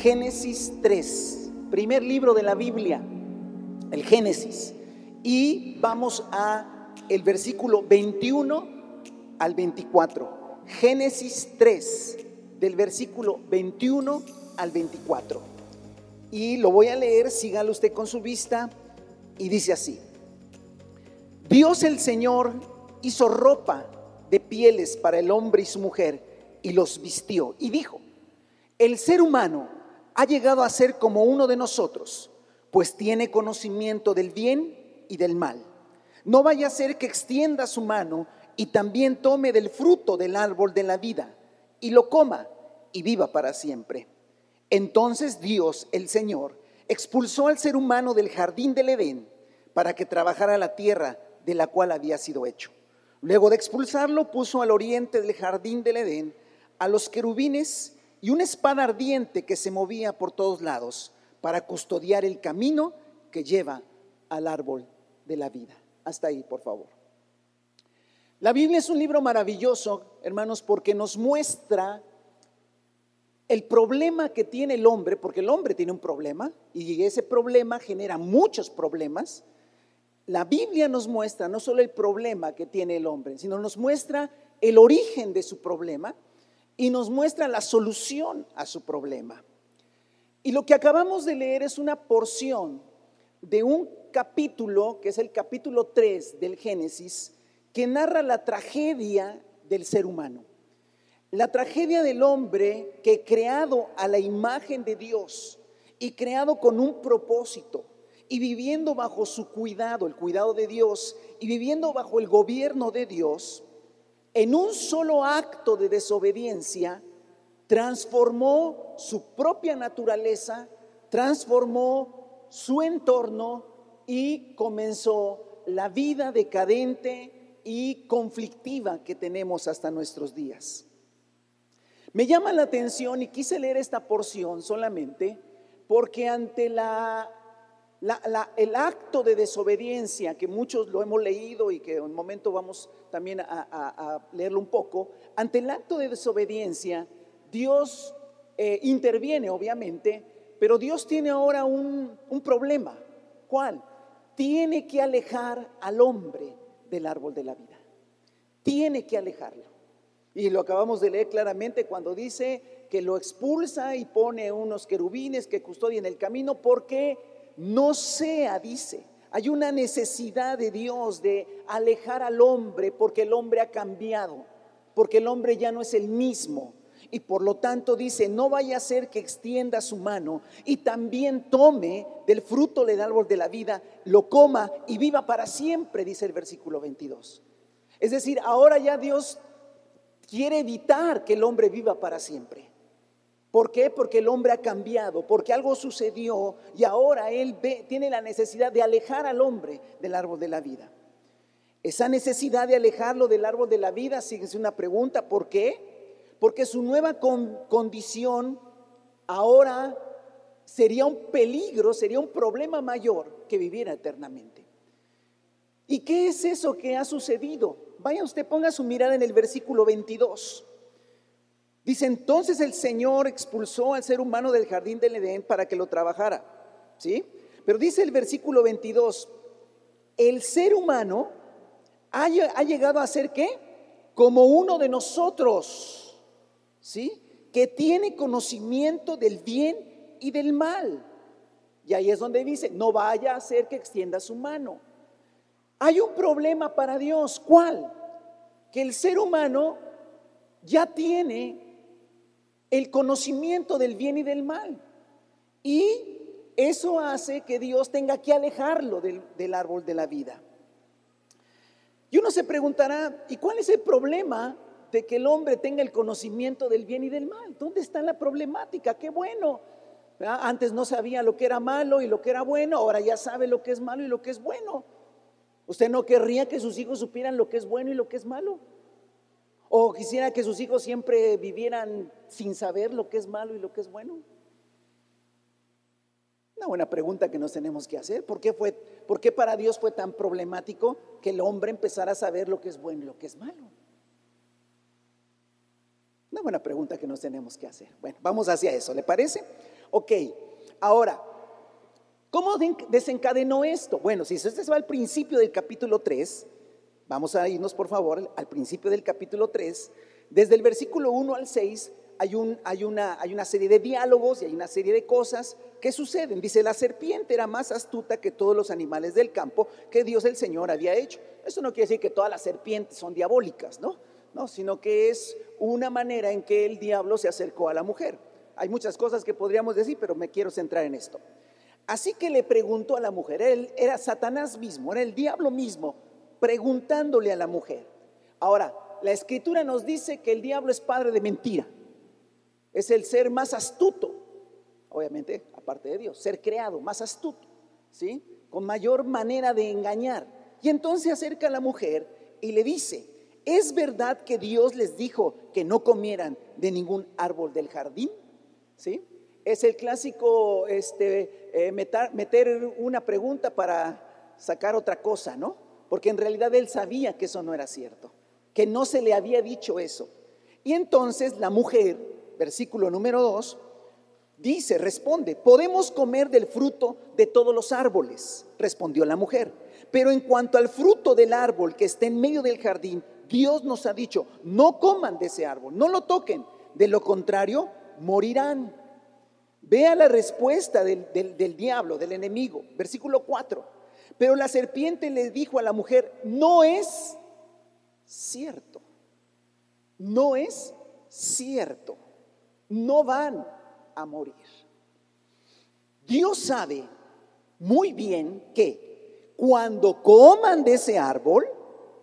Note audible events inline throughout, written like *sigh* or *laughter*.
Génesis 3, primer libro de la Biblia, el Génesis. Y vamos a el versículo 21 al 24. Génesis 3, del versículo 21 al 24. Y lo voy a leer, sígalo usted con su vista, y dice así. Dios el Señor hizo ropa de pieles para el hombre y su mujer y los vistió. Y dijo, el ser humano ha llegado a ser como uno de nosotros, pues tiene conocimiento del bien y del mal. No vaya a ser que extienda su mano y también tome del fruto del árbol de la vida y lo coma y viva para siempre. Entonces Dios, el Señor, expulsó al ser humano del jardín del Edén para que trabajara la tierra de la cual había sido hecho. Luego de expulsarlo, puso al oriente del jardín del Edén a los querubines y una espada ardiente que se movía por todos lados para custodiar el camino que lleva al árbol de la vida. Hasta ahí, por favor. La Biblia es un libro maravilloso, hermanos, porque nos muestra el problema que tiene el hombre, porque el hombre tiene un problema y ese problema genera muchos problemas. La Biblia nos muestra no solo el problema que tiene el hombre, sino nos muestra el origen de su problema y nos muestra la solución a su problema. Y lo que acabamos de leer es una porción de un capítulo, que es el capítulo 3 del Génesis, que narra la tragedia del ser humano. La tragedia del hombre que creado a la imagen de Dios y creado con un propósito y viviendo bajo su cuidado, el cuidado de Dios, y viviendo bajo el gobierno de Dios, en un solo acto de desobediencia, transformó su propia naturaleza, transformó su entorno y comenzó la vida decadente y conflictiva que tenemos hasta nuestros días. Me llama la atención y quise leer esta porción solamente porque ante el acto de desobediencia, que muchos lo hemos leído y que en un momento vamos también a, leerlo un poco, ante el acto de desobediencia, Dios eh, interviene obviamente, pero Dios tiene ahora un, un problema. ¿Cuál? Tiene que alejar al hombre del árbol de la vida. Tiene que alejarlo. Y lo acabamos de leer claramente cuando dice que lo expulsa y pone unos querubines que custodian el camino porque no sea, dice, hay una necesidad de Dios de alejar al hombre porque el hombre ha cambiado, porque el hombre ya no es el mismo. Y por lo tanto dice, no vaya a ser que extienda su mano y también tome del fruto del árbol de la vida, lo coma y viva para siempre, dice el versículo 22. Es decir, ahora ya Dios quiere evitar que el hombre viva para siempre. ¿Por qué? Porque el hombre ha cambiado, porque algo sucedió y ahora él tiene la necesidad de alejar al hombre del árbol de la vida. Esa necesidad de alejarlo del árbol de la vida, sigue una pregunta, ¿por qué? Porque su nueva condición ahora sería un peligro, sería un problema mayor que viviera eternamente. ¿Y qué es eso que ha sucedido? Vaya usted, ponga su mirada en el versículo 22. Dice, entonces el Señor expulsó al ser humano del jardín del Edén para que lo trabajara. ¿Sí? Pero dice el versículo 22, el ser humano ha, llegado a ser qué? Como uno de nosotros. ¿Sí? Que tiene conocimiento del bien y del mal. Y ahí es donde dice, no vaya a ser que extienda su mano. Hay un problema para Dios. ¿Cuál? Que el ser humano ya tiene el conocimiento del bien y del mal. Y eso hace que Dios tenga que alejarlo del, árbol de la vida. Y uno se preguntará, ¿y cuál es el problema de que el hombre tenga el conocimiento del bien y del mal? ¿Dónde está la problemática? Qué bueno. Antes no sabía lo que era malo y lo que era bueno, ahora ya sabe lo que es malo y lo que es bueno. ¿Usted no querría que sus hijos supieran lo que es bueno y lo que es malo? ¿O quisiera que sus hijos siempre vivieran sin saber lo que es malo y lo que es bueno? Una buena pregunta que nos tenemos que hacer. ¿Por qué, fue, ¿Por qué para Dios fue tan problemático que el hombre empezara a saber lo que es bueno y lo que es malo? Una buena pregunta que nos tenemos que hacer. Bueno, vamos hacia eso, ¿le parece? Ok, ahora, ¿cómo desencadenó esto? Bueno, si usted se va al principio del capítulo 3, vamos a irnos por favor al principio del capítulo 3, desde el versículo 1 al 6 hay, un, hay, una, hay una serie de diálogos y hay una serie de cosas que suceden. Dice, la serpiente era más astuta que todos los animales del campo que Dios el Señor había hecho. Eso no quiere decir que todas las serpientes son diabólicas, ¿no? No, sino que es una manera en que el diablo se acercó a la mujer. Hay muchas cosas que podríamos decir, pero me quiero centrar en esto. Así que le preguntó a la mujer, él era Satanás mismo, era el diablo mismo, preguntándole a la mujer. Ahora, la escritura nos dice que el diablo es padre de mentira. Es el ser más astuto, obviamente, aparte de Dios, ser creado, más astuto, ¿sí? Con mayor manera de engañar. Y entonces acerca a la mujer y le dice, ¿es verdad que Dios les dijo que no comieran de ningún árbol del jardín? ¿Sí? Es el clásico este, eh, meter, meter una pregunta para sacar otra cosa, ¿no? Porque en realidad él sabía que eso no era cierto, que no se le había dicho eso. Y entonces la mujer versículo número 2, dice, responde, podemos comer del fruto de todos los árboles, respondió la mujer. Pero en cuanto al fruto del árbol que está en medio del jardín, Dios nos ha dicho, no coman de ese árbol, no lo toquen, de lo contrario, morirán. Vea la respuesta del, del diablo, del enemigo, versículo 4. Pero la serpiente le dijo a la mujer, no es cierto, no es cierto no van a morir. Dios sabe muy bien que cuando coman de ese árbol,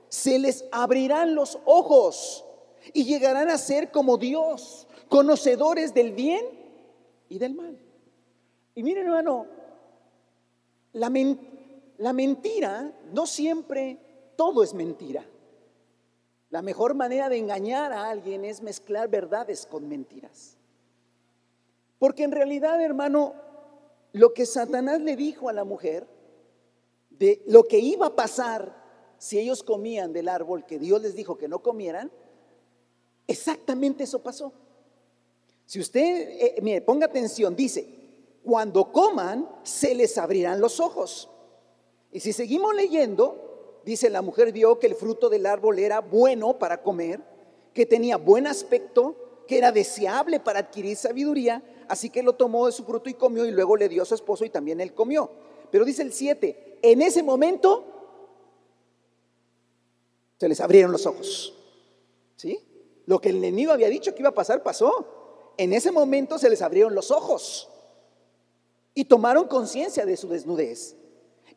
se les abrirán los ojos y llegarán a ser como Dios, conocedores del bien y del mal. Y miren, hermano, la, la mentira no siempre todo es mentira. La mejor manera de engañar a alguien es mezclar verdades con mentiras. Porque en realidad, hermano, lo que Satanás le dijo a la mujer, de lo que iba a pasar si ellos comían del árbol que Dios les dijo que no comieran, exactamente eso pasó. Si usted, eh, mire, ponga atención, dice, cuando coman, se les abrirán los ojos. Y si seguimos leyendo, dice, la mujer vio que el fruto del árbol era bueno para comer, que tenía buen aspecto, que era deseable para adquirir sabiduría así que lo tomó de su fruto y comió y luego le dio a su esposo y también él comió. Pero dice el 7, en ese momento se les abrieron los ojos. ¿Sí? Lo que el enemigo había dicho que iba a pasar pasó. En ese momento se les abrieron los ojos y tomaron conciencia de su desnudez.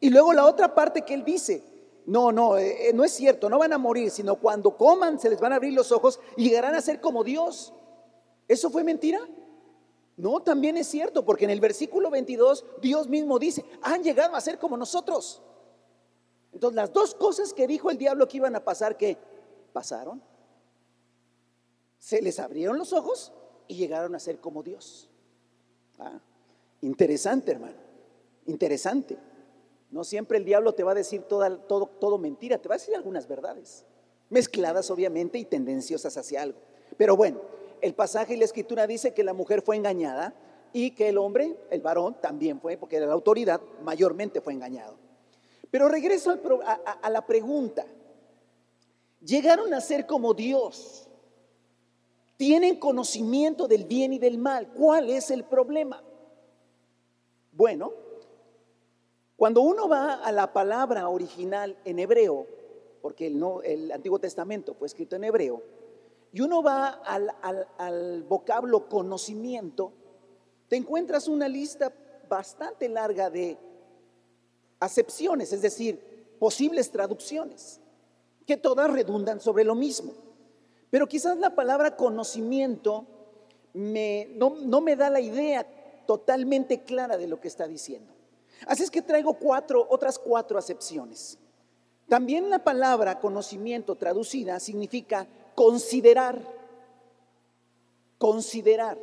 Y luego la otra parte que él dice, no, no, eh, eh, no es cierto, no van a morir, sino cuando coman se les van a abrir los ojos y llegarán a ser como Dios. ¿Eso fue mentira? No, también es cierto, porque en el versículo 22 Dios mismo dice, han llegado a ser como nosotros. Entonces las dos cosas que dijo el diablo que iban a pasar, ¿qué? Pasaron. Se les abrieron los ojos y llegaron a ser como Dios. Ah, interesante, hermano. Interesante. No siempre el diablo te va a decir todo, todo mentira, te va a decir algunas verdades, mezcladas obviamente y tendenciosas hacia algo. Pero bueno, el pasaje y la escritura dice que la mujer fue engañada y que el hombre, el varón, también fue, porque era la autoridad, mayormente fue engañado. Pero regreso a, a la pregunta. Llegaron a ser como Dios. Tienen conocimiento del bien y del mal. ¿Cuál es el problema? Bueno, cuando uno va a la palabra original en hebreo, porque el, Antiguo Testamento fue escrito en hebreo, y uno va al, vocablo conocimiento, te encuentras una lista bastante larga de acepciones, es decir, posibles traducciones, que todas redundan sobre lo mismo. Pero quizás la palabra conocimiento no, no, me da la idea totalmente clara de lo que está diciendo. Así es que traigo cuatro, otras cuatro acepciones. También la palabra conocimiento traducida significa considerar, considerar.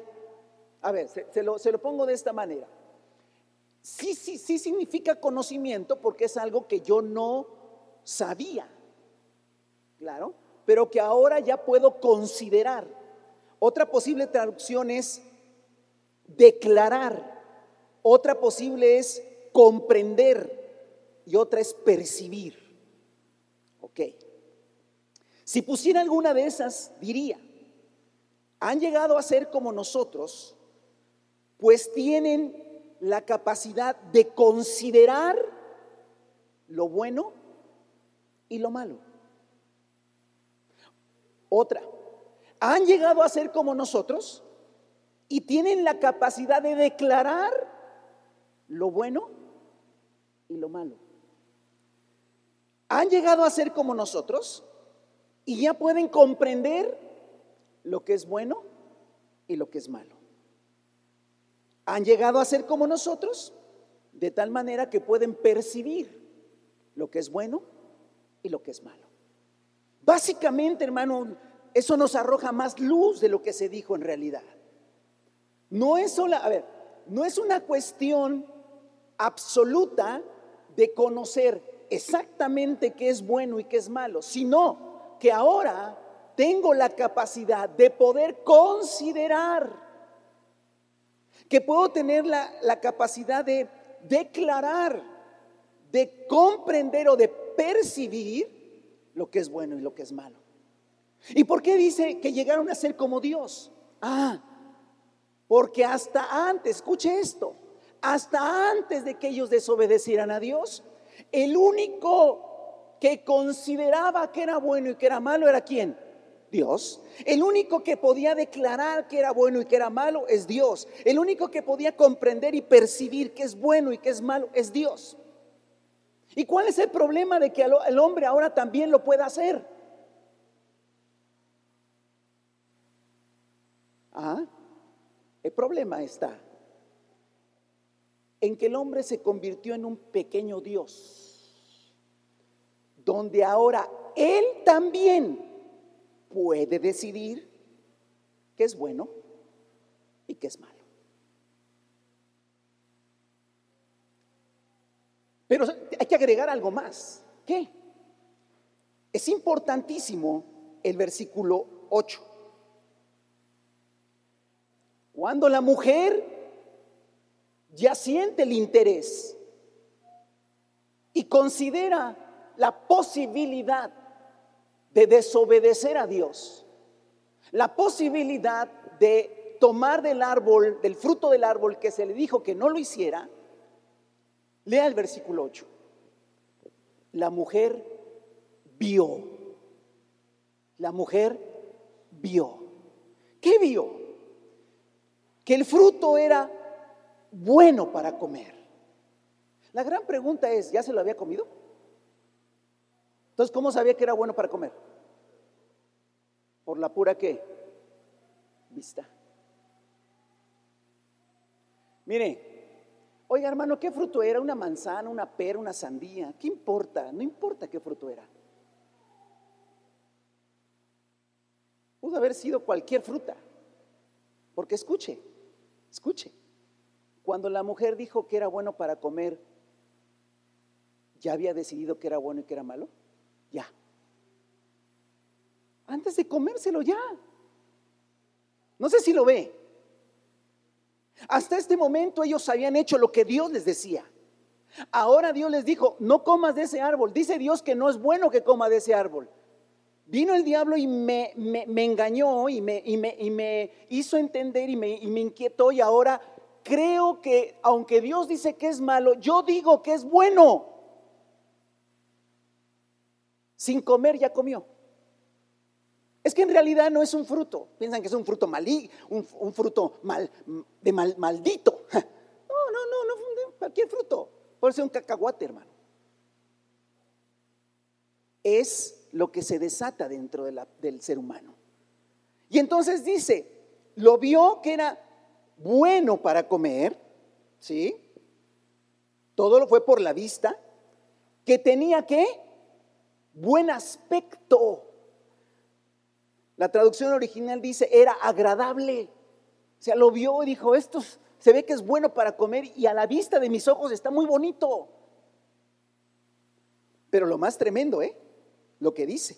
A ver, se, lo, se, lo, pongo de esta manera. Sí, sí, sí significa conocimiento porque es algo que yo no sabía, claro, pero que ahora ya puedo considerar. Otra posible traducción es declarar. Otra posible es comprender y otra es percibir. Ok. Si pusiera alguna de esas, diría, han llegado a ser como nosotros, pues tienen la capacidad de considerar lo bueno y lo malo. Otra, han llegado a ser como nosotros y tienen la capacidad de declarar lo bueno y lo malo. Han llegado a ser como nosotros y ya pueden comprender lo que es bueno y lo que es malo. Han llegado a ser como nosotros de tal manera que pueden percibir lo que es bueno y lo que es malo. Básicamente, hermano, eso nos arroja más luz de lo que se dijo en realidad. No es sola, a ver, no es una cuestión absoluta de conocer exactamente qué es bueno y qué es malo, sino que ahora tengo la capacidad de poder considerar, que puedo tener la, la capacidad de declarar, de comprender o de percibir lo que es bueno y lo que es malo. ¿Y por qué dice que llegaron a ser como Dios? Ah, porque hasta antes, escuche esto, hasta antes de que ellos desobedecieran a Dios, el único que consideraba que era bueno y que era malo era quién? Dios. El único que podía declarar que era bueno y que era malo es Dios. El único que podía comprender y percibir que es bueno y que es malo es Dios. ¿Y cuál es el problema de que el hombre ahora también lo pueda hacer? Ah, el problema está en que el hombre se convirtió en un pequeño Dios, donde ahora él también puede decidir qué es bueno y qué es malo. Pero hay que agregar algo más. ¿Qué? Es importantísimo el versículo 8. Cuando la mujer ya siente el interés y considera la posibilidad de desobedecer a Dios, la posibilidad de tomar del árbol, del fruto del árbol que se le dijo que no lo hiciera, Lea el versículo 8. La mujer vio. La mujer vio. ¿Qué vio? Que el fruto era bueno para comer. La gran pregunta es, ¿ya se lo había comido? Entonces, ¿cómo sabía que era bueno para comer? Por la pura qué? Vista. Mire, Oiga, hermano, ¿qué fruto era? ¿Una manzana, una pera, una sandía? ¿Qué importa? No importa qué fruto era. Pudo haber sido cualquier fruta. Porque escuche, escuche. Cuando la mujer dijo que era bueno para comer, ¿ya había decidido que era bueno y que era malo? Ya. Antes de comérselo, ya. No sé si lo ve. Hasta este momento ellos habían hecho lo que Dios les decía. Ahora Dios les dijo, no comas de ese árbol. Dice Dios que no es bueno que coma de ese árbol. Vino el diablo y me, engañó y me, y me, hizo entender y me, y me inquietó y ahora creo que aunque Dios dice que es malo, yo digo que es bueno. Sin comer ya comió. Es que en realidad no es un fruto. Piensan que es un fruto malí, un, fruto mal, de maldito. *laughs* No, no, no, no, cualquier fruto. Puede ser un cacahuate, hermano. Es lo que se desata dentro del ser humano. Y entonces dice, lo vio que era bueno para comer, ¿sí? Todo lo fue por la vista, que tenía que buen aspecto. La traducción original dice, era agradable. O sea, lo vio y dijo, esto se ve que es bueno para comer y a la vista de mis ojos está muy bonito. Pero lo más tremendo, ¿eh? Lo que dice.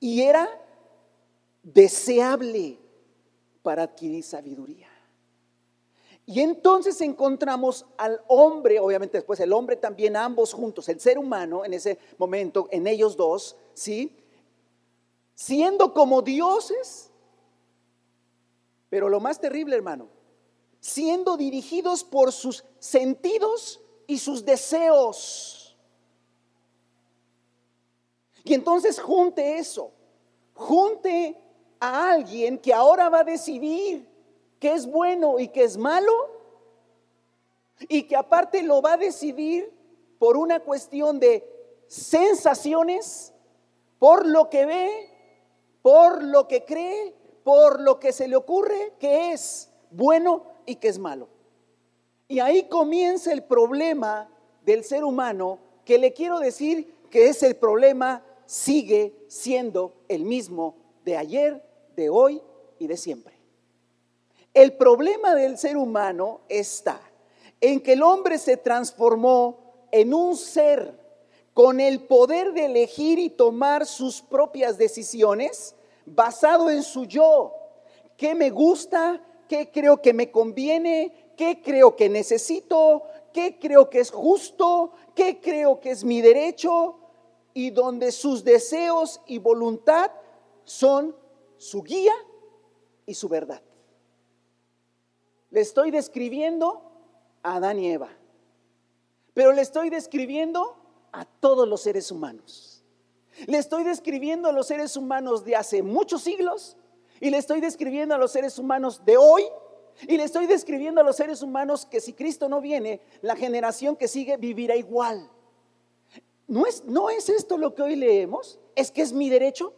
Y era deseable para adquirir sabiduría. Y entonces encontramos al hombre, obviamente después el hombre también, ambos juntos, el ser humano en ese momento, en ellos dos, ¿sí? Siendo como dioses, pero lo más terrible, hermano, siendo dirigidos por sus sentidos y sus deseos. Y entonces junte eso, junte a alguien que ahora va a decidir qué es bueno y qué es malo, y que aparte lo va a decidir por una cuestión de sensaciones, por lo que ve, por lo que cree, por lo que se le ocurre que es bueno y que es malo. Y ahí comienza el problema del ser humano, que le quiero decir que ese problema sigue siendo el mismo de ayer, de hoy y de siempre. El problema del ser humano está en que el hombre se transformó en un ser con el poder de elegir y tomar sus propias decisiones basado en su yo. ¿Qué me gusta? ¿Qué creo que me conviene? ¿Qué creo que necesito? ¿Qué creo que es justo? ¿Qué creo que es mi derecho? Y donde sus deseos y voluntad son su guía y su verdad. Le estoy describiendo a Adán y Eva, pero le estoy describiendo a todos los seres humanos. Le estoy describiendo a los seres humanos de hace muchos siglos y le estoy describiendo a los seres humanos de hoy y le estoy describiendo a los seres humanos que si Cristo no viene, la generación que sigue vivirá igual. ¿No es, no es esto lo que hoy leemos? ¿Es que es mi derecho?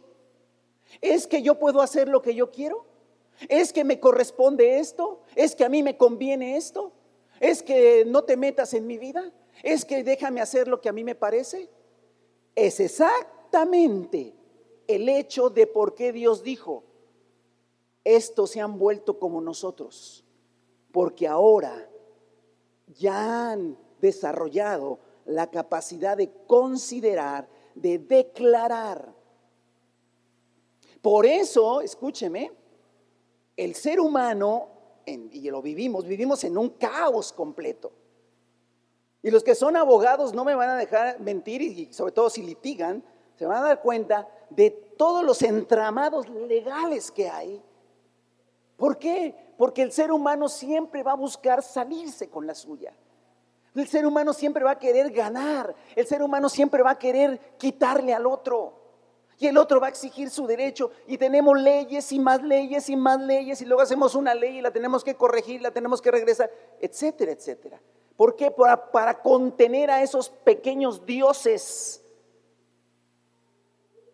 ¿Es que yo puedo hacer lo que yo quiero? ¿Es que me corresponde esto? ¿Es que a mí me conviene esto? ¿Es que no te metas en mi vida? ¿Es que déjame hacer lo que a mí me parece? Es exactamente el hecho de por qué Dios dijo, estos se han vuelto como nosotros, porque ahora ya han desarrollado la capacidad de considerar, de declarar. Por eso, escúcheme, el ser humano, y lo vivimos, vivimos en un caos completo. Y los que son abogados no me van a dejar mentir, y sobre todo si litigan, se van a dar cuenta de todos los entramados legales que hay. ¿Por qué? Porque el ser humano siempre va a buscar salirse con la suya. El ser humano siempre va a querer ganar. El ser humano siempre va a querer quitarle al otro y el otro va a exigir su derecho y tenemos leyes y más leyes y más leyes y luego hacemos una ley y la tenemos que corregir, la tenemos que regresar, etcétera, etcétera. ¿Por qué? Para, para contener a esos pequeños dioses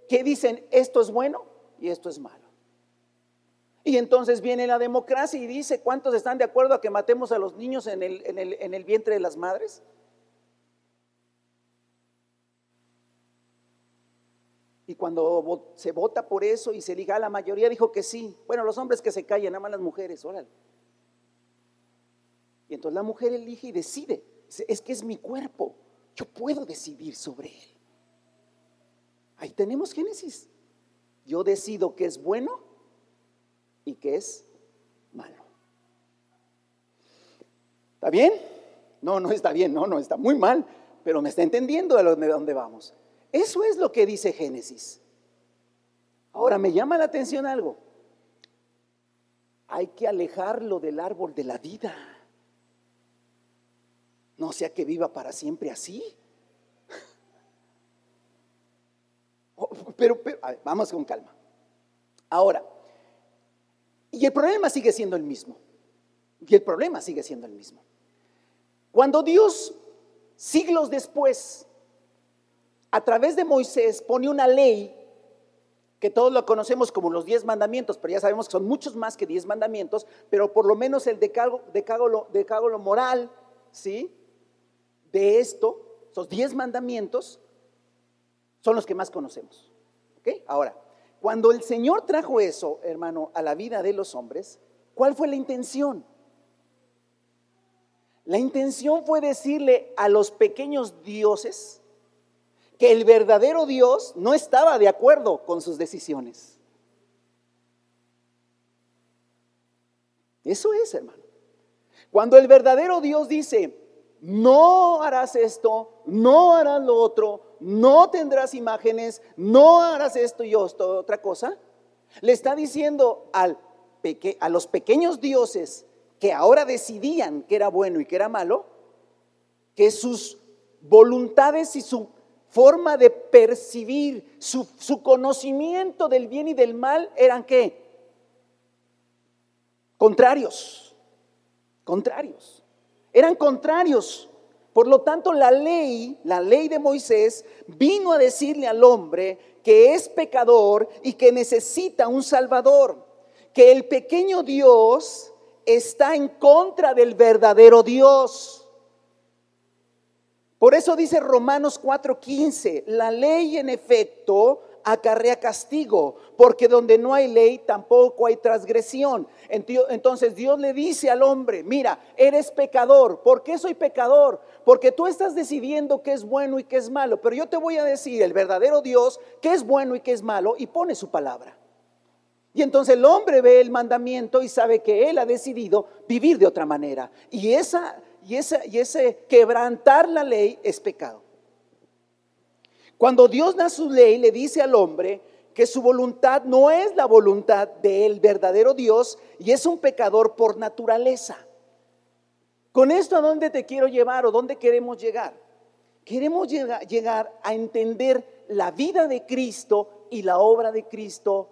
que dicen esto es bueno y esto es malo. Y entonces viene la democracia y dice, ¿cuántos están de acuerdo a que matemos a los niños en el, en el, en el vientre de las madres? Y cuando se vota por eso y se liga, la mayoría dijo que sí. Bueno, los hombres que se callen, aman las mujeres, órale. Y entonces la mujer elige y decide. Es que es mi cuerpo. Yo puedo decidir sobre él. Ahí tenemos Génesis. Yo decido que es bueno y que es malo. ¿Está bien? No, no está bien, no, no, está muy mal, pero me está entendiendo de dónde vamos. Eso es lo que dice Génesis. Ahora me llama la atención algo. Hay que alejarlo del árbol de la vida. No sea que viva para siempre así. *laughs* Oh, pero, vamos con calma. Ahora, y el problema sigue siendo el mismo. Y el problema sigue siendo el mismo. Cuando Dios, siglos después, a través de Moisés pone una ley que todos lo conocemos como los diez mandamientos, pero ya sabemos que son muchos más que diez mandamientos, pero por lo menos el decálogo, moral, ¿sí? De esto, esos diez mandamientos, son los que más conocemos. Ahora, cuando el Señor trajo eso, hermano, a la vida de los hombres, ¿cuál fue la intención? La intención fue decirle a los pequeños dioses, que el verdadero Dios no estaba de acuerdo con sus decisiones. Eso es, hermano. Cuando el verdadero Dios dice, no harás esto, no harás lo otro, no tendrás imágenes, no harás esto y esto, otra cosa, le está diciendo al a los pequeños dioses que ahora decidían que era bueno y que era malo, que sus voluntades y su forma de percibir, su, su conocimiento del bien y del mal eran qué? Contrarios, contrarios. Eran contrarios. Por lo tanto, la ley, la ley de Moisés, vino a decirle al hombre que es pecador y que necesita un salvador que el pequeño Dios está en contra del verdadero Dios. Por eso dice Romanos 4:15, la ley en efecto acarrea castigo, porque donde no hay ley tampoco hay transgresión. Entonces Dios le dice al hombre, mira, eres pecador. ¿Por qué soy pecador? Porque tú estás decidiendo qué es bueno y qué es malo, pero yo te voy a decir el verdadero Dios qué es bueno y qué es malo y pone su palabra. Y entonces el hombre ve el mandamiento y sabe que él ha decidido vivir de otra manera. Y, esa, y, esa, y ese quebrantar la ley es pecado. Cuando Dios da su ley, le dice al hombre que su voluntad no es la voluntad del verdadero Dios y es un pecador por naturaleza. Con esto, ¿a dónde te quiero llevar o dónde queremos llegar? Queremos llegar a entender la vida de Cristo y la obra de Cristo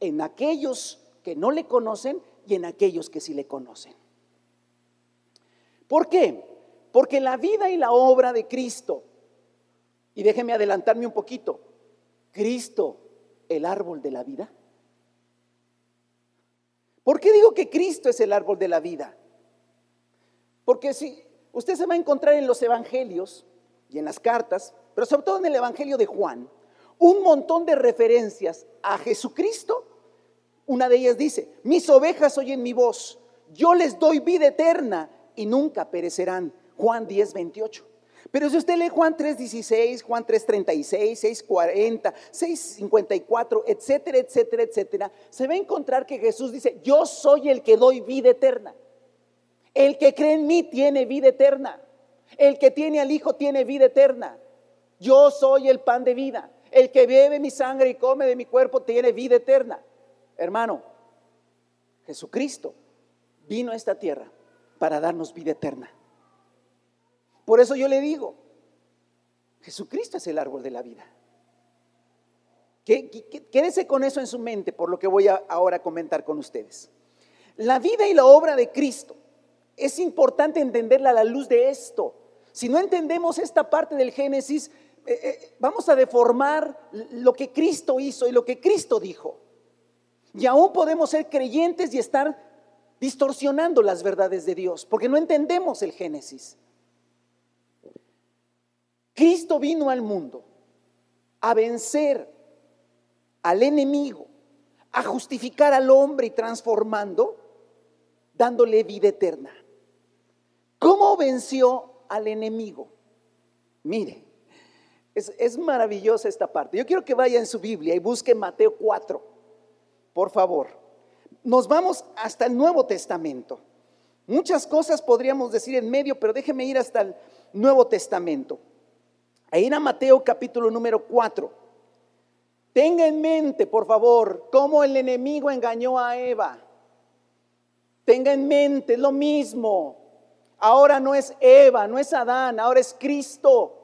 en aquellos que no le conocen y en aquellos que sí le conocen. ¿Por qué? Porque la vida y la obra de Cristo, y déjeme adelantarme un poquito, Cristo, el árbol de la vida. ¿Por qué digo que Cristo es el árbol de la vida? Porque si usted se va a encontrar en los evangelios y en las cartas, pero sobre todo en el evangelio de Juan, un montón de referencias a Jesucristo. Una de ellas dice, mis ovejas oyen mi voz, yo les doy vida eterna y nunca perecerán. Juan 10, 28. Pero si usted lee Juan 3:16, Juan 3:36, 6:40, 6:54, etcétera, etcétera, etcétera, se va a encontrar que Jesús dice, yo soy el que doy vida eterna. El que cree en mí tiene vida eterna. El que tiene al Hijo tiene vida eterna. Yo soy el pan de vida. El que bebe mi sangre y come de mi cuerpo tiene vida eterna. Hermano, Jesucristo vino a esta tierra para darnos vida eterna. Por eso yo le digo, Jesucristo es el árbol de la vida. Quédese con eso en su mente por lo que voy a ahora comentar con ustedes. La vida y la obra de Cristo es importante entenderla a la luz de esto. Si no entendemos esta parte del Génesis, eh, eh, vamos a deformar lo que Cristo hizo y lo que Cristo dijo. Y aún podemos ser creyentes y estar distorsionando las verdades de Dios, porque no entendemos el Génesis. Cristo vino al mundo a vencer al enemigo, a justificar al hombre y transformando, dándole vida eterna. ¿Cómo venció al enemigo? Mire, es, maravillosa esta parte. Yo quiero que vaya en su Biblia y busque Mateo 4, por favor. Nos vamos hasta el Nuevo Testamento. Muchas cosas podríamos decir en medio, pero déjeme ir hasta el Nuevo Testamento. Ahí en Mateo capítulo número 4. Tenga en mente, por favor, cómo el enemigo engañó a Eva. Tenga en mente lo mismo. Ahora no es Eva, no es Adán, ahora es Cristo.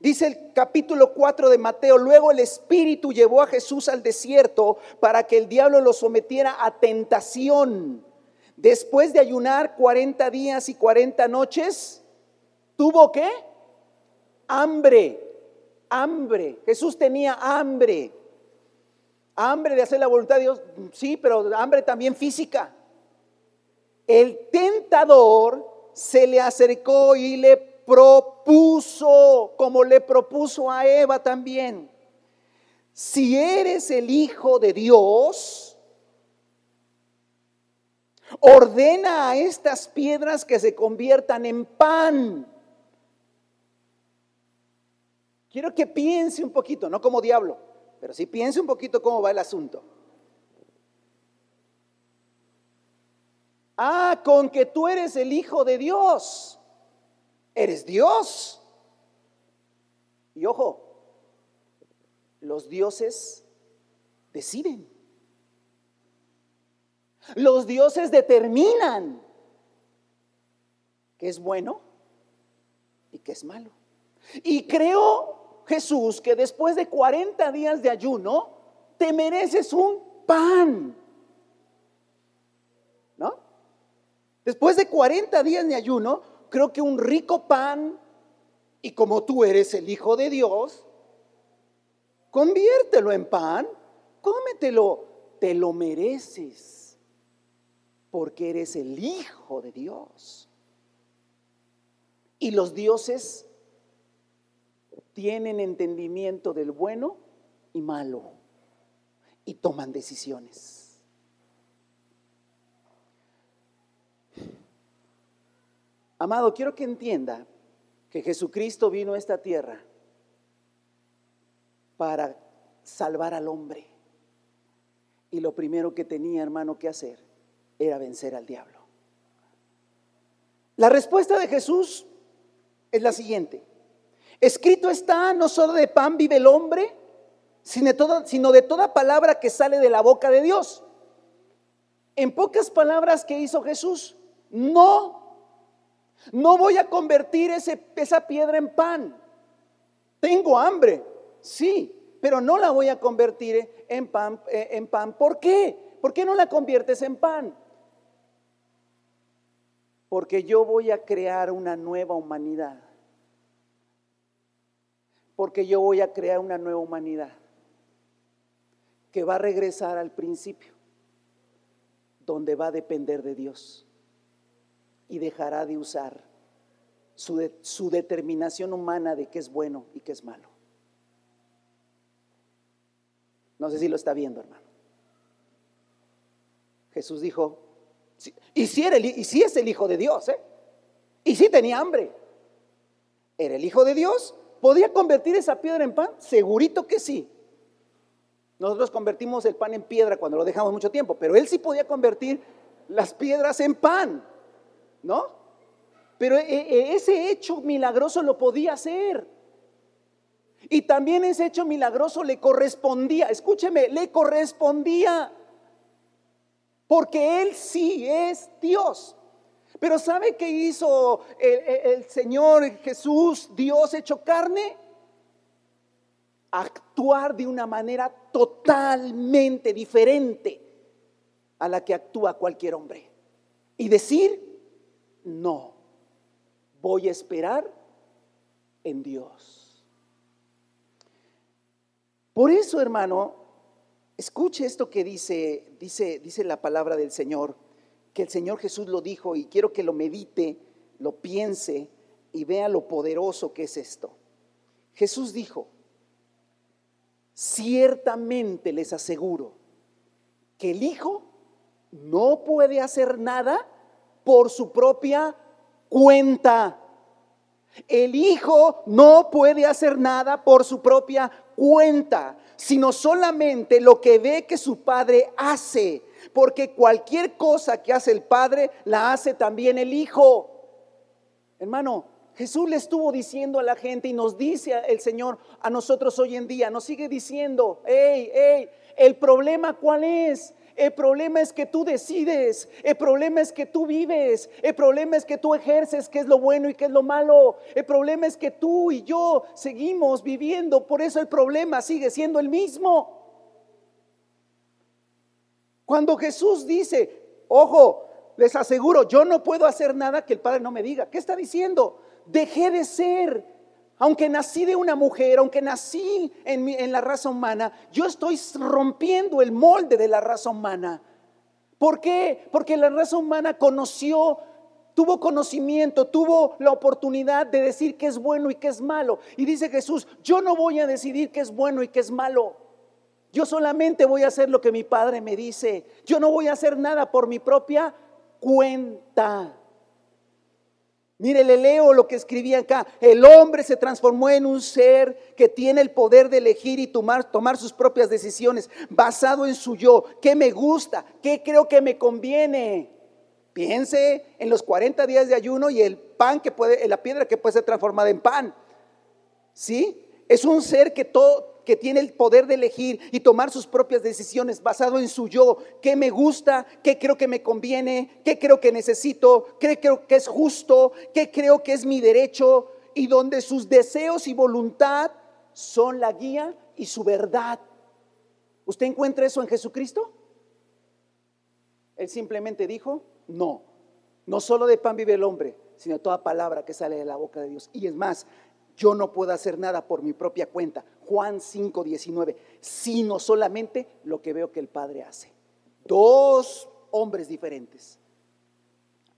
Dice el capítulo 4 de Mateo, luego el Espíritu llevó a Jesús al desierto para que el diablo lo sometiera a tentación. Después de ayunar 40 días y 40 noches, ¿tuvo qué? Hambre, hambre. Jesús tenía hambre. Hambre de hacer la voluntad de Dios, sí, pero hambre también física. El tentador se le acercó y le propuso, como le propuso a Eva también, si eres el Hijo de Dios, ordena a estas piedras que se conviertan en pan. Quiero que piense un poquito, no como diablo, pero sí piense un poquito cómo va el asunto. Ah, con que tú eres el Hijo de Dios. Eres Dios. Y ojo, los dioses deciden. Los dioses determinan qué es bueno y qué es malo. Y creo, Jesús, que después de 40 días de ayuno, te mereces un pan. ¿No? Después de 40 días de ayuno, creo que un rico pan, y como tú eres el Hijo de Dios, conviértelo en pan, cómetelo, te lo mereces, porque eres el Hijo de Dios. Y los dioses tienen entendimiento del bueno y malo y toman decisiones. Amado, quiero que entienda que Jesucristo vino a esta tierra para salvar al hombre. Y lo primero que tenía, hermano, que hacer era vencer al diablo. La respuesta de Jesús es la siguiente. Escrito está, no solo de pan vive el hombre, sino de, toda, sino de toda palabra que sale de la boca de Dios. En pocas palabras que hizo Jesús, no, no voy a convertir ese, esa piedra en pan. Tengo hambre, sí, pero no la voy a convertir en pan, eh, en pan. ¿Por qué? ¿Por qué no la conviertes en pan? Porque yo voy a crear una nueva humanidad porque yo voy a crear una nueva humanidad que va a regresar al principio, donde va a depender de Dios y dejará de usar su, determinación humana de qué es bueno y qué es malo. No sé si lo está viendo, hermano. Jesús dijo, y si, era y si es el Hijo de Dios, ¿eh? y si tenía hambre, era el Hijo de Dios, ¿Podía convertir esa piedra en pan? Segurito que sí. Nosotros convertimos el pan en piedra cuando lo dejamos mucho tiempo, pero él sí podía convertir las piedras en pan, ¿no? Pero e, e, ese hecho milagroso lo podía hacer. Y también ese hecho milagroso le correspondía, escúcheme, le correspondía, porque él sí es Dios. Pero ¿sabe qué hizo el, Señor Jesús, Dios hecho carne? Actuar de una manera totalmente diferente a la que actúa cualquier hombre. Y decir, no, voy a esperar en Dios. Por eso, hermano, escuche esto que dice, dice, dice la palabra del Señor que el Señor Jesús lo dijo y quiero que lo medite, lo piense y vea lo poderoso que es esto. Jesús dijo, ciertamente les aseguro que el Hijo no puede hacer nada por su propia cuenta. El Hijo no puede hacer nada por su propia cuenta, sino solamente lo que ve que su Padre hace porque cualquier cosa que hace el Padre, la hace también el Hijo. Hermano, Jesús le estuvo diciendo a la gente y nos dice el Señor a nosotros hoy en día, nos sigue diciendo, hey, hey, el problema cuál es? El problema es que tú decides, el problema es que tú vives, el problema es que tú ejerces qué es lo bueno y qué es lo malo, el problema es que tú y yo seguimos viviendo, por eso el problema sigue siendo el mismo. Cuando Jesús dice, ojo, les aseguro, yo no puedo hacer nada que el Padre no me diga. ¿Qué está diciendo? Dejé de ser. Aunque nací de una mujer, aunque nací en, la raza humana, yo estoy rompiendo el molde de la raza humana. ¿Por qué? Porque la raza humana conoció tuvo conocimiento, tuvo la oportunidad de decir qué es bueno y qué es malo. Y dice Jesús, yo no voy a decidir qué es bueno y qué es malo. Yo solamente voy a hacer lo que mi padre me dice. Yo no voy a hacer nada por mi propia cuenta. Mire, le leo lo que escribía acá. El hombre se transformó en un ser que tiene el poder de elegir y tomar, tomar sus propias decisiones basado en su yo. ¿Qué me gusta? ¿Qué creo que me conviene? Piense en los 40 días de ayuno y el pan que puede, la piedra que puede ser transformada en pan. ¿Sí? Es un ser que todo, que tiene el poder de elegir y tomar sus propias decisiones basado en su yo, qué me gusta, qué creo que me conviene, qué creo que necesito, qué creo que es justo, qué creo que es mi derecho y donde sus deseos y voluntad son la guía y su verdad. ¿Usted encuentra eso en Jesucristo? Él simplemente dijo, no, no solo de pan vive el hombre, sino toda palabra que sale de la boca de Dios. Y es más, yo no puedo hacer nada por mi propia cuenta. Juan 5, 19, sino solamente lo que veo que el Padre hace. Dos hombres diferentes.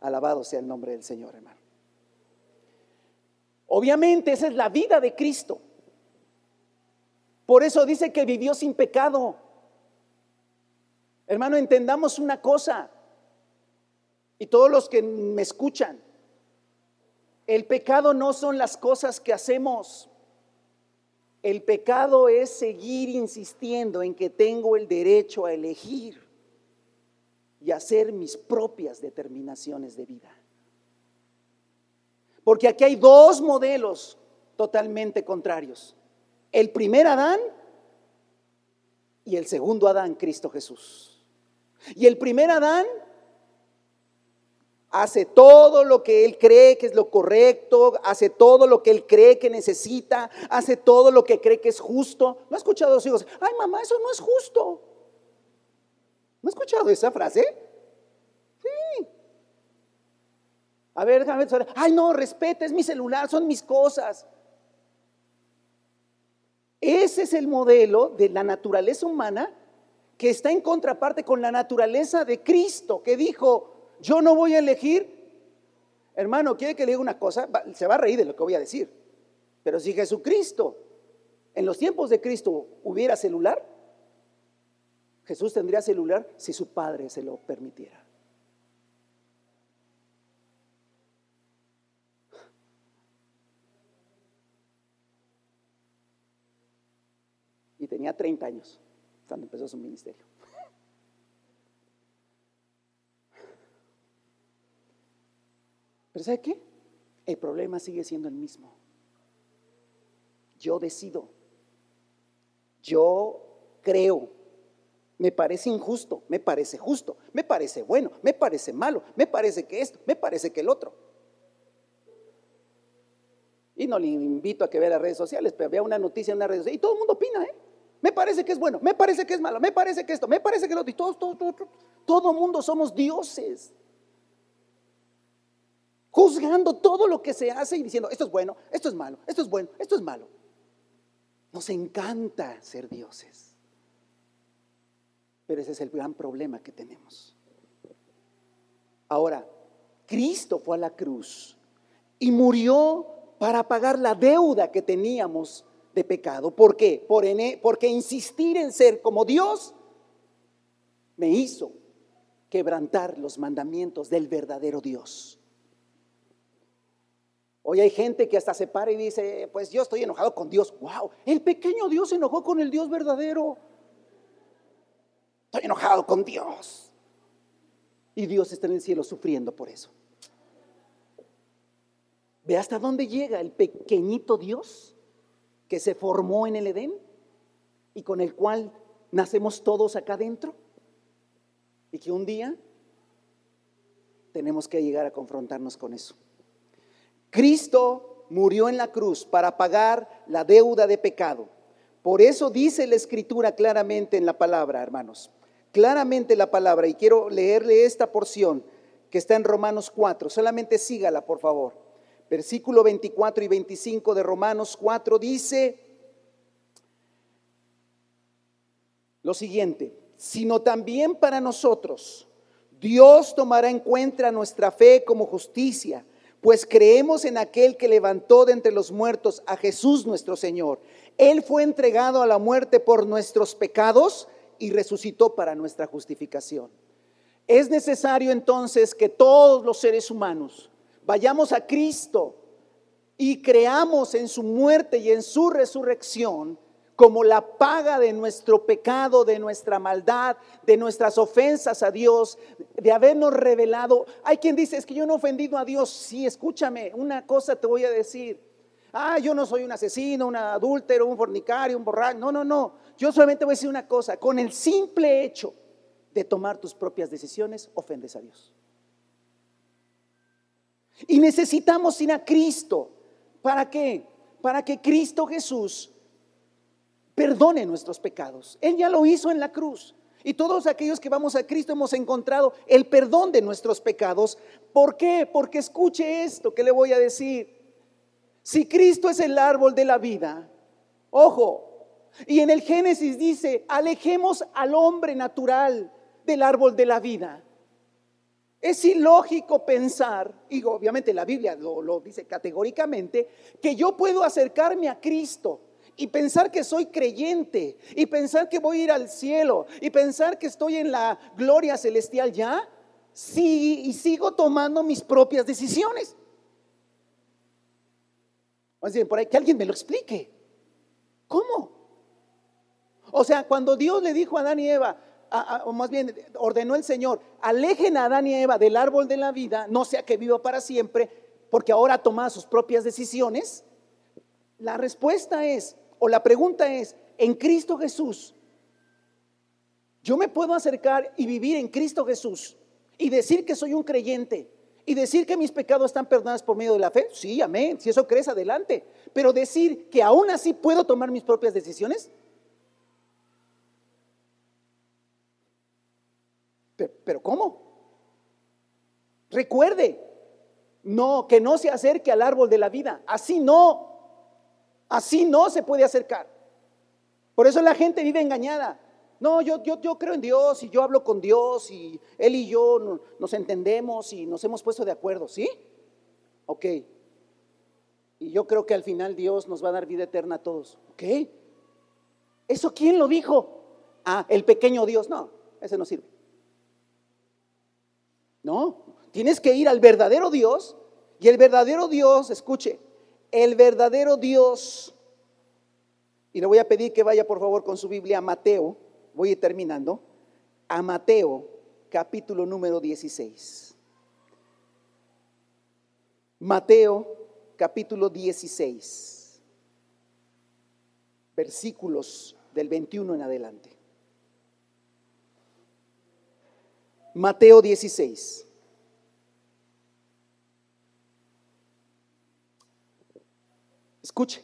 Alabado sea el nombre del Señor, hermano. Obviamente esa es la vida de Cristo. Por eso dice que vivió sin pecado. Hermano, entendamos una cosa. Y todos los que me escuchan, el pecado no son las cosas que hacemos. El pecado es seguir insistiendo en que tengo el derecho a elegir y hacer mis propias determinaciones de vida. Porque aquí hay dos modelos totalmente contrarios. El primer Adán y el segundo Adán, Cristo Jesús. Y el primer Adán hace todo lo que él cree que es lo correcto, hace todo lo que él cree que necesita, hace todo lo que cree que es justo. ¿No ha escuchado a los hijos? Ay, mamá, eso no es justo. ¿No ha escuchado esa frase? Sí. A ver, déjame ver. Ay, no, respete, es mi celular, son mis cosas. Ese es el modelo de la naturaleza humana que está en contraparte con la naturaleza de Cristo, que dijo, yo no voy a elegir. Hermano, quiere que le diga una cosa, se va a reír de lo que voy a decir. Pero si Jesucristo, en los tiempos de Cristo, hubiera celular, Jesús tendría celular si su padre se lo permitiera. Y tenía 30 años cuando empezó su ministerio. Pero ¿sabe qué? El problema sigue siendo el mismo. Yo decido. Yo creo. Me parece injusto, me parece justo, me parece bueno, me parece malo, me parece que esto, me parece que el otro. Y no le invito a que vea las redes sociales, pero vea una noticia en una red social y todo el mundo opina, ¿eh? Me parece que es bueno, me parece que es malo, me parece que esto, me parece que el otro. Y todos, todo, todo, todo mundo somos dioses juzgando todo lo que se hace y diciendo, esto es bueno, esto es malo, esto es bueno, esto es malo. Nos encanta ser dioses. Pero ese es el gran problema que tenemos. Ahora, Cristo fue a la cruz y murió para pagar la deuda que teníamos de pecado. ¿Por qué? Porque insistir en ser como Dios me hizo quebrantar los mandamientos del verdadero Dios. Hoy hay gente que hasta se para y dice, pues yo estoy enojado con Dios. Wow, el pequeño Dios se enojó con el Dios verdadero. Estoy enojado con Dios. Y Dios está en el cielo sufriendo por eso. Ve hasta dónde llega el pequeñito Dios que se formó en el Edén y con el cual nacemos todos acá adentro. Y que un día tenemos que llegar a confrontarnos con eso. Cristo murió en la cruz para pagar la deuda de pecado. Por eso dice la escritura claramente en la palabra, hermanos. Claramente la palabra. Y quiero leerle esta porción que está en Romanos 4. Solamente sígala, por favor. Versículo 24 y 25 de Romanos 4 dice lo siguiente, sino también para nosotros. Dios tomará en cuenta nuestra fe como justicia pues creemos en aquel que levantó de entre los muertos a Jesús nuestro Señor. Él fue entregado a la muerte por nuestros pecados y resucitó para nuestra justificación. Es necesario entonces que todos los seres humanos vayamos a Cristo y creamos en su muerte y en su resurrección como la paga de nuestro pecado, de nuestra maldad, de nuestras ofensas a Dios, de habernos revelado. Hay quien dice, es que yo no he ofendido a Dios. Sí, escúchame, una cosa te voy a decir. Ah, yo no soy un asesino, un adúltero, un fornicario, un borracho. No, no, no. Yo solamente voy a decir una cosa. Con el simple hecho de tomar tus propias decisiones, ofendes a Dios. Y necesitamos ir a Cristo. ¿Para qué? Para que Cristo Jesús perdone nuestros pecados. Él ya lo hizo en la cruz. Y todos aquellos que vamos a Cristo hemos encontrado el perdón de nuestros pecados. ¿Por qué? Porque escuche esto que le voy a decir. Si Cristo es el árbol de la vida, ojo, y en el Génesis dice, alejemos al hombre natural del árbol de la vida. Es ilógico pensar, y obviamente la Biblia lo, lo dice categóricamente, que yo puedo acercarme a Cristo y pensar que soy creyente y pensar que voy a ir al cielo y pensar que estoy en la gloria celestial ya, sí, y sigo tomando mis propias decisiones. Bien, por ahí que alguien me lo explique. ¿Cómo? O sea, cuando Dios le dijo a Adán y Eva, o más bien ordenó el Señor, alejen a Adán y Eva del árbol de la vida, no sea que viva para siempre, porque ahora toma sus propias decisiones. La respuesta es, o la pregunta es, en Cristo Jesús, yo me puedo acercar y vivir en Cristo Jesús y decir que soy un creyente y decir que mis pecados están perdonados por medio de la fe. Sí, amén. Si eso crees, adelante. Pero decir que aún así puedo tomar mis propias decisiones. Pero, pero ¿cómo? Recuerde, no, que no se acerque al árbol de la vida. Así no. Así no se puede acercar. Por eso la gente vive engañada. No, yo, yo, yo creo en Dios y yo hablo con Dios y Él y yo nos entendemos y nos hemos puesto de acuerdo, ¿sí? Ok. Y yo creo que al final Dios nos va a dar vida eterna a todos. ¿Ok? ¿Eso quién lo dijo? Ah, el pequeño Dios. No, ese no sirve. No, tienes que ir al verdadero Dios y el verdadero Dios, escuche, el verdadero Dios, y le voy a pedir que vaya por favor con su Biblia a Mateo, voy a ir terminando, a Mateo capítulo número 16. Mateo capítulo 16, versículos del 21 en adelante. Mateo 16. Escuche.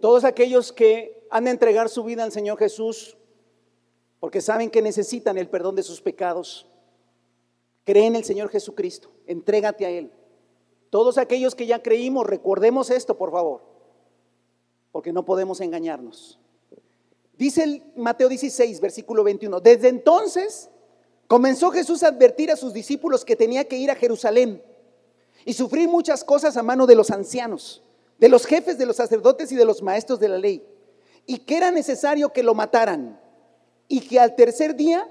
Todos aquellos que han de entregar su vida al Señor Jesús porque saben que necesitan el perdón de sus pecados, creen en el Señor Jesucristo, entrégate a Él. Todos aquellos que ya creímos, recordemos esto, por favor, porque no podemos engañarnos. Dice el Mateo 16, versículo 21, desde entonces comenzó Jesús a advertir a sus discípulos que tenía que ir a Jerusalén y sufrir muchas cosas a mano de los ancianos, de los jefes de los sacerdotes y de los maestros de la ley, y que era necesario que lo mataran y que al tercer día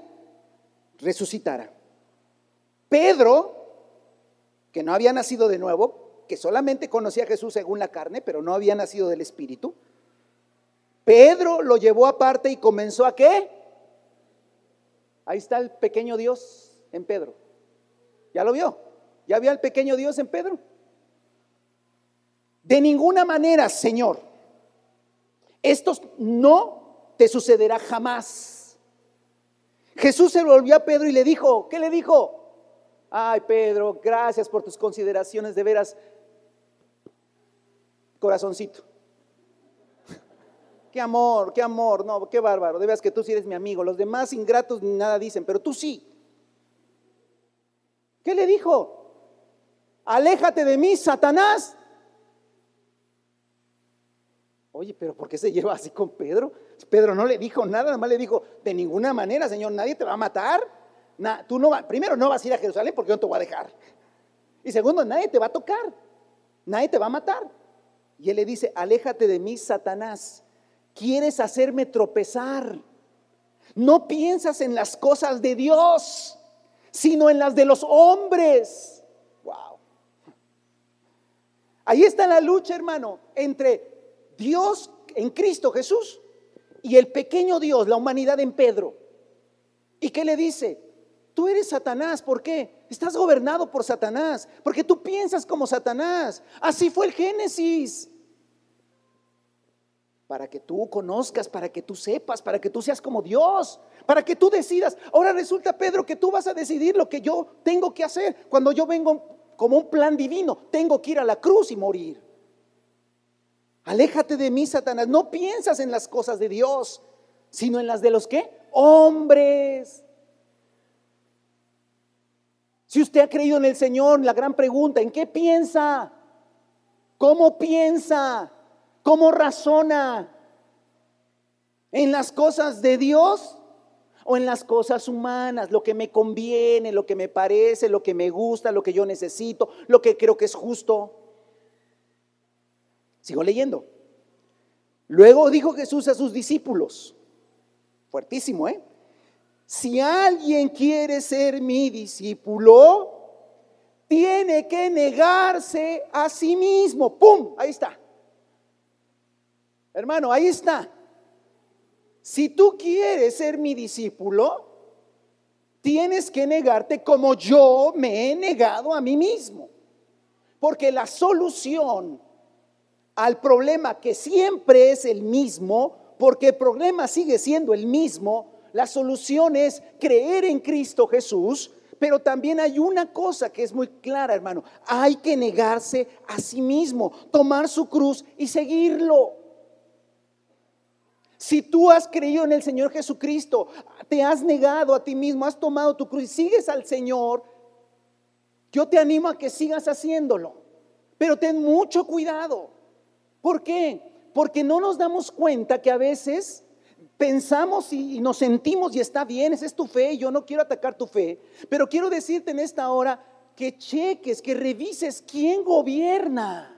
resucitara. Pedro, que no había nacido de nuevo, que solamente conocía a Jesús según la carne, pero no había nacido del Espíritu, Pedro lo llevó aparte y comenzó a qué? Ahí está el pequeño Dios en Pedro. ¿Ya lo vio? ¿Ya vio al pequeño Dios en Pedro? De ninguna manera, Señor. Esto no te sucederá jamás. Jesús se volvió a Pedro y le dijo, ¿qué le dijo? Ay, Pedro, gracias por tus consideraciones, de veras, corazoncito. Qué amor, qué amor, no, qué bárbaro, de veras que tú sí eres mi amigo. Los demás ingratos ni nada dicen, pero tú sí. ¿Qué le dijo? Aléjate de mí, Satanás. Oye, pero ¿por qué se lleva así con Pedro? Pedro no le dijo nada, nada más le dijo, de ninguna manera, Señor, nadie te va a matar. tú no primero, no vas a ir a Jerusalén porque yo no te voy a dejar. Y segundo, nadie te va a tocar, nadie te va a matar. Y él le dice, aléjate de mí, Satanás. Quieres hacerme tropezar. No piensas en las cosas de Dios, sino en las de los hombres. Ahí está la lucha, hermano, entre Dios en Cristo Jesús y el pequeño Dios, la humanidad en Pedro. ¿Y qué le dice? Tú eres Satanás, ¿por qué? Estás gobernado por Satanás, porque tú piensas como Satanás. Así fue el Génesis. Para que tú conozcas, para que tú sepas, para que tú seas como Dios, para que tú decidas. Ahora resulta, Pedro, que tú vas a decidir lo que yo tengo que hacer. Cuando yo vengo como un plan divino, tengo que ir a la cruz y morir. Aléjate de mí, Satanás. No piensas en las cosas de Dios, sino en las de los? Hombres. Si usted ha creído en el Señor, la gran pregunta, ¿en qué piensa? ¿Cómo piensa? ¿Cómo razona? ¿En las cosas de Dios o en las cosas humanas? Lo que me conviene, lo que me parece, lo que me gusta, lo que yo necesito, lo que creo que es justo. Sigo leyendo. Luego dijo Jesús a sus discípulos, fuertísimo, ¿eh? Si alguien quiere ser mi discípulo, tiene que negarse a sí mismo. ¡Pum! Ahí está. Hermano, ahí está. Si tú quieres ser mi discípulo, tienes que negarte como yo me he negado a mí mismo. Porque la solución al problema que siempre es el mismo, porque el problema sigue siendo el mismo, la solución es creer en Cristo Jesús, pero también hay una cosa que es muy clara, hermano, hay que negarse a sí mismo, tomar su cruz y seguirlo. Si tú has creído en el Señor Jesucristo, te has negado a ti mismo, has tomado tu cruz y sigues al Señor, yo te animo a que sigas haciéndolo. Pero ten mucho cuidado. ¿Por qué? Porque no nos damos cuenta que a veces pensamos y, nos sentimos y está bien, esa es tu fe, yo no quiero atacar tu fe, pero quiero decirte en esta hora que cheques, que revises quién gobierna.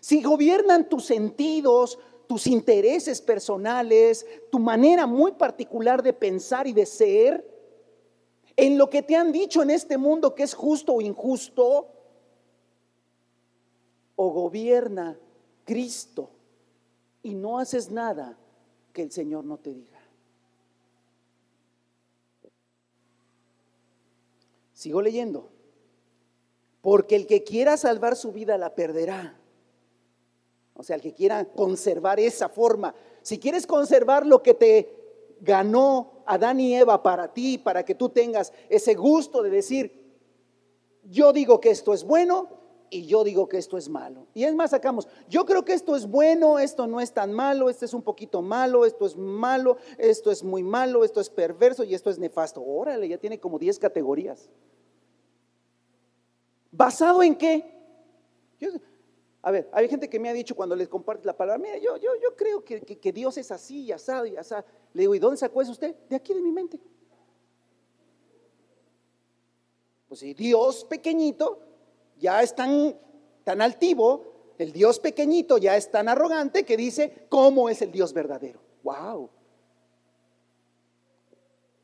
Si gobiernan tus sentidos, tus intereses personales, tu manera muy particular de pensar y de ser, en lo que te han dicho en este mundo que es justo o injusto, o gobierna Cristo y no haces nada que el Señor no te diga. Sigo leyendo. Porque el que quiera salvar su vida la perderá. O sea, el que quiera conservar esa forma. Si quieres conservar lo que te ganó Adán y Eva para ti, para que tú tengas ese gusto de decir, yo digo que esto es bueno, y yo digo que esto es malo. Y es más, sacamos, yo creo que esto es bueno, esto no es tan malo, esto es un poquito malo, esto es malo, esto es muy malo, esto es perverso y esto es nefasto. Órale, ya tiene como 10 categorías. ¿Basado en qué? A ver, hay gente que me ha dicho cuando les comparto la palabra, mira, yo, yo, yo creo que, que, Dios es así y asado y asado. Le digo, ¿y dónde sacó eso usted? De aquí de mi mente. Pues si Dios pequeñito ya es tan, tan altivo, el Dios pequeñito ya es tan arrogante que dice, ¿cómo es el Dios verdadero? ¡Wow!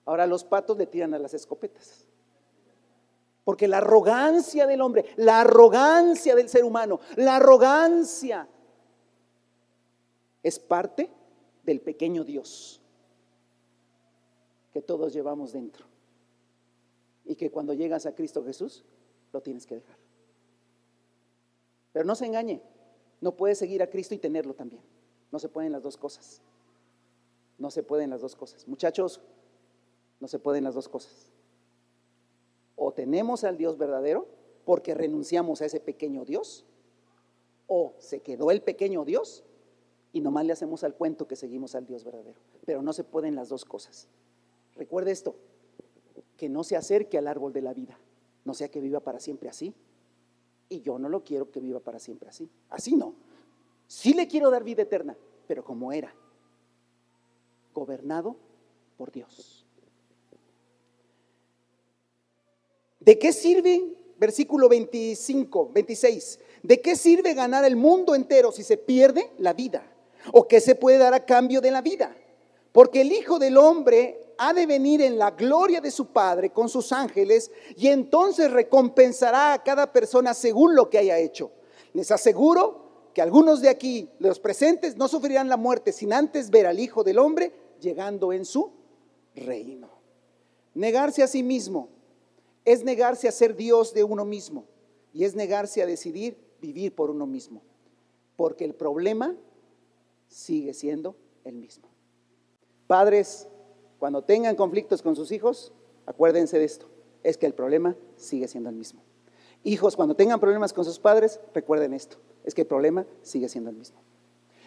Ahora los patos le tiran a las escopetas. Porque la arrogancia del hombre, la arrogancia del ser humano, la arrogancia es parte del pequeño Dios que todos llevamos dentro. Y que cuando llegas a Cristo Jesús, lo tienes que dejar. Pero no se engañe, no puede seguir a Cristo y tenerlo también. No se pueden las dos cosas. No se pueden las dos cosas. Muchachos, no se pueden las dos cosas. Tenemos al Dios verdadero porque renunciamos a ese pequeño Dios, o se quedó el pequeño Dios y nomás le hacemos al cuento que seguimos al Dios verdadero. Pero no se pueden las dos cosas. Recuerde esto, que no se acerque al árbol de la vida, no sea que viva para siempre así. Y yo no lo quiero que viva para siempre así. Así no. Sí le quiero dar vida eterna, pero como era, gobernado por Dios. ¿De qué sirve, versículo 25, 26, de qué sirve ganar el mundo entero si se pierde la vida? ¿O qué se puede dar a cambio de la vida? Porque el Hijo del Hombre ha de venir en la gloria de su Padre con sus ángeles y entonces recompensará a cada persona según lo que haya hecho. Les aseguro que algunos de aquí, los presentes, no sufrirán la muerte sin antes ver al Hijo del Hombre llegando en su reino. Negarse a sí mismo es negarse a ser Dios de uno mismo y es negarse a decidir vivir por uno mismo, porque el problema sigue siendo el mismo. Padres, cuando tengan conflictos con sus hijos, acuérdense de esto, es que el problema sigue siendo el mismo. Hijos, cuando tengan problemas con sus padres, recuerden esto, es que el problema sigue siendo el mismo.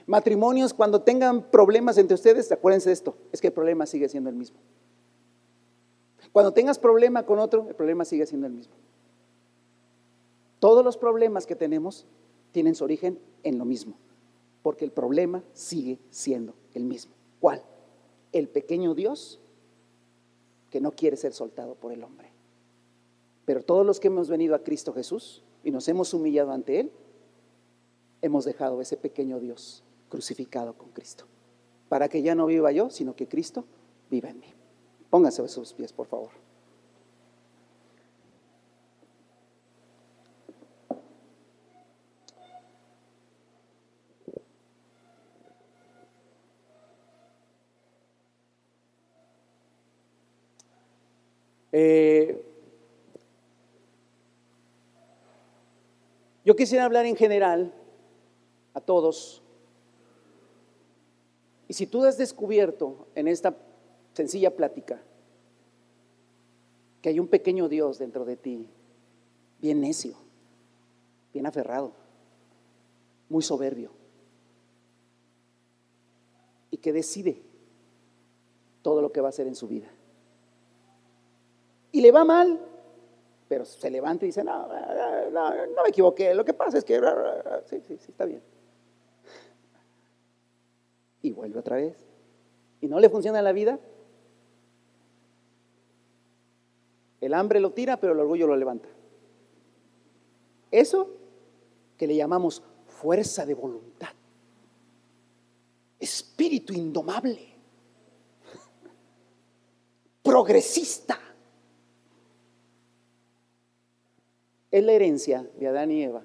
Matrimonios, cuando tengan problemas entre ustedes, acuérdense de esto, es que el problema sigue siendo el mismo. Cuando tengas problema con otro, el problema sigue siendo el mismo. Todos los problemas que tenemos tienen su origen en lo mismo, porque el problema sigue siendo el mismo. ¿Cuál? El pequeño Dios que no quiere ser soltado por el hombre. Pero todos los que hemos venido a Cristo Jesús y nos hemos humillado ante Él, hemos dejado ese pequeño Dios crucificado con Cristo, para que ya no viva yo, sino que Cristo viva en mí. Pónganse a sus pies, por favor. Eh, yo quisiera hablar en general a todos. Y si tú has descubierto en esta sencilla plática, que hay un pequeño Dios dentro de ti, bien necio, bien aferrado, muy soberbio, y que decide todo lo que va a hacer en su vida. Y le va mal, pero se levanta y dice, no, no, no me equivoqué, lo que pasa es que, sí, sí, sí, está bien. Y vuelve otra vez. ¿Y no le funciona la vida? El hambre lo tira, pero el orgullo lo levanta. Eso que le llamamos fuerza de voluntad, espíritu indomable, progresista, es la herencia de Adán y Eva,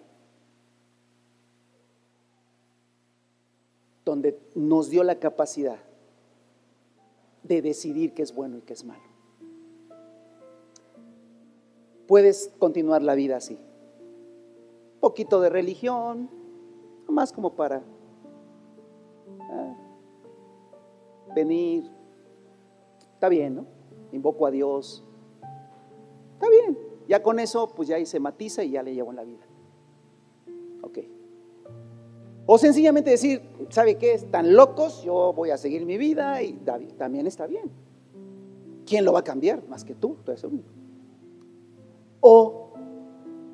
donde nos dio la capacidad de decidir qué es bueno y qué es malo puedes continuar la vida así. Un poquito de religión, más como para ah, venir. Está bien, ¿no? Invoco a Dios. Está bien. Ya con eso, pues ya ahí se matiza y ya le llevo en la vida. Ok. O sencillamente decir, ¿sabe qué? Están locos, yo voy a seguir mi vida y también está bien. ¿Quién lo va a cambiar? Más que tú, tú eres el único. O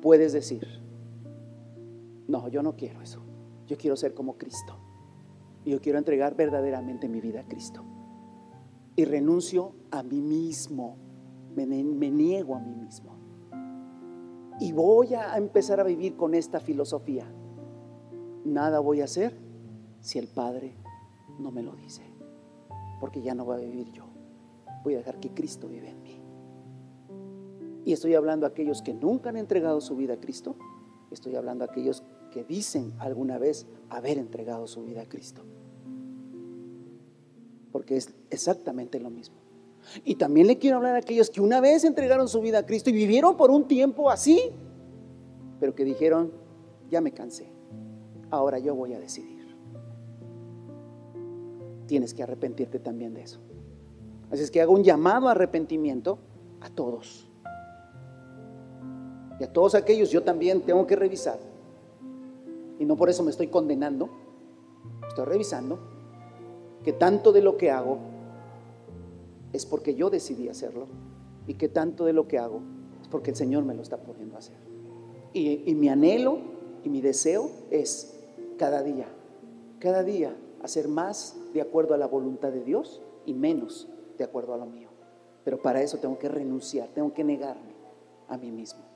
puedes decir, no, yo no quiero eso. Yo quiero ser como Cristo. Y yo quiero entregar verdaderamente mi vida a Cristo. Y renuncio a mí mismo. Me, niego a mí mismo. Y voy a empezar a vivir con esta filosofía. Nada voy a hacer si el Padre no me lo dice. Porque ya no voy a vivir yo. Voy a dejar que Cristo vive en mí. Y estoy hablando a aquellos que nunca han entregado su vida a Cristo. Estoy hablando a aquellos que dicen alguna vez haber entregado su vida a Cristo. Porque es exactamente lo mismo. Y también le quiero hablar a aquellos que una vez entregaron su vida a Cristo y vivieron por un tiempo así, pero que dijeron, ya me cansé, ahora yo voy a decidir. Tienes que arrepentirte también de eso. Así es que hago un llamado a arrepentimiento a todos. Y a todos aquellos yo también tengo que revisar. Y no por eso me estoy condenando. Estoy revisando que tanto de lo que hago es porque yo decidí hacerlo. Y que tanto de lo que hago es porque el Señor me lo está poniendo a hacer. Y, y mi anhelo y mi deseo es cada día, cada día hacer más de acuerdo a la voluntad de Dios y menos de acuerdo a lo mío. Pero para eso tengo que renunciar, tengo que negarme a mí mismo.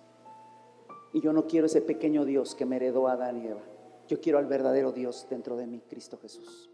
Y yo no quiero ese pequeño Dios que me heredó Adán y Eva. Yo quiero al verdadero Dios dentro de mí, Cristo Jesús.